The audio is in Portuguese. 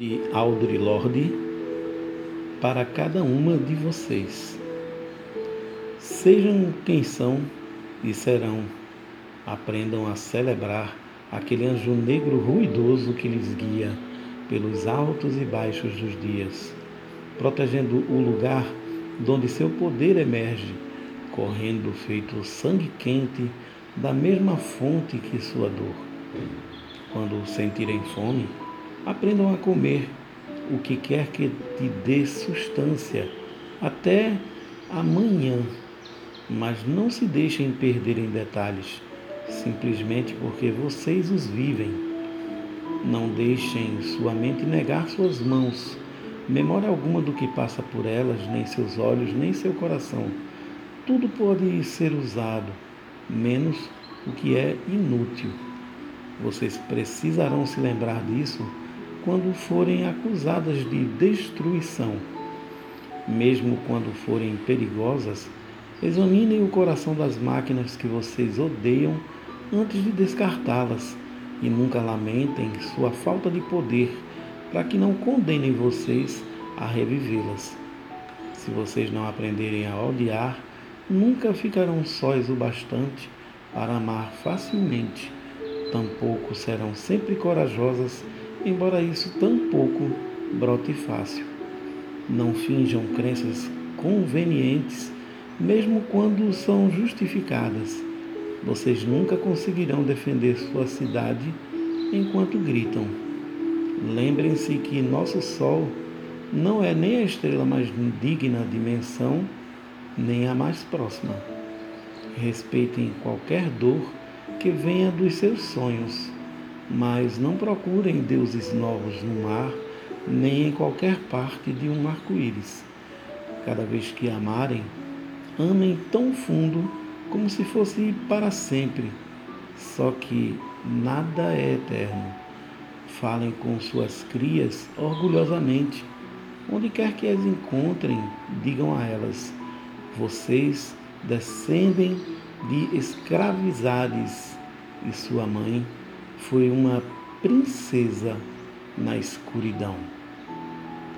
de Audre Lorde para cada uma de vocês. Sejam quem são e serão. Aprendam a celebrar aquele anjo negro ruidoso que lhes guia pelos altos e baixos dos dias, protegendo o lugar donde seu poder emerge, correndo feito sangue quente da mesma fonte que sua dor. Quando sentirem fome, Aprendam a comer o que quer que te dê substância até amanhã, mas não se deixem perder em detalhes, simplesmente porque vocês os vivem. Não deixem sua mente negar suas mãos, memória alguma do que passa por elas, nem seus olhos, nem seu coração. Tudo pode ser usado, menos o que é inútil. Vocês precisarão se lembrar disso quando forem acusadas de destruição. Mesmo quando forem perigosas, examinem o coração das máquinas que vocês odeiam antes de descartá-las e nunca lamentem sua falta de poder para que não condenem vocês a revivê-las. Se vocês não aprenderem a odiar, nunca ficarão sós o bastante para amar facilmente. Tampouco serão sempre corajosas embora isso tampouco brote fácil. Não finjam crenças convenientes, mesmo quando são justificadas. Vocês nunca conseguirão defender sua cidade enquanto gritam. Lembrem-se que nosso Sol não é nem a estrela mais digna de menção, nem a mais próxima. Respeitem qualquer dor que venha dos seus sonhos mas não procurem deuses novos no mar, nem em qualquer parte de um arco-íris. Cada vez que amarem, amem tão fundo como se fosse para sempre. Só que nada é eterno. Falem com suas crias orgulhosamente. Onde quer que as encontrem, digam a elas: vocês descendem de escravizades e sua mãe foi uma princesa na escuridão.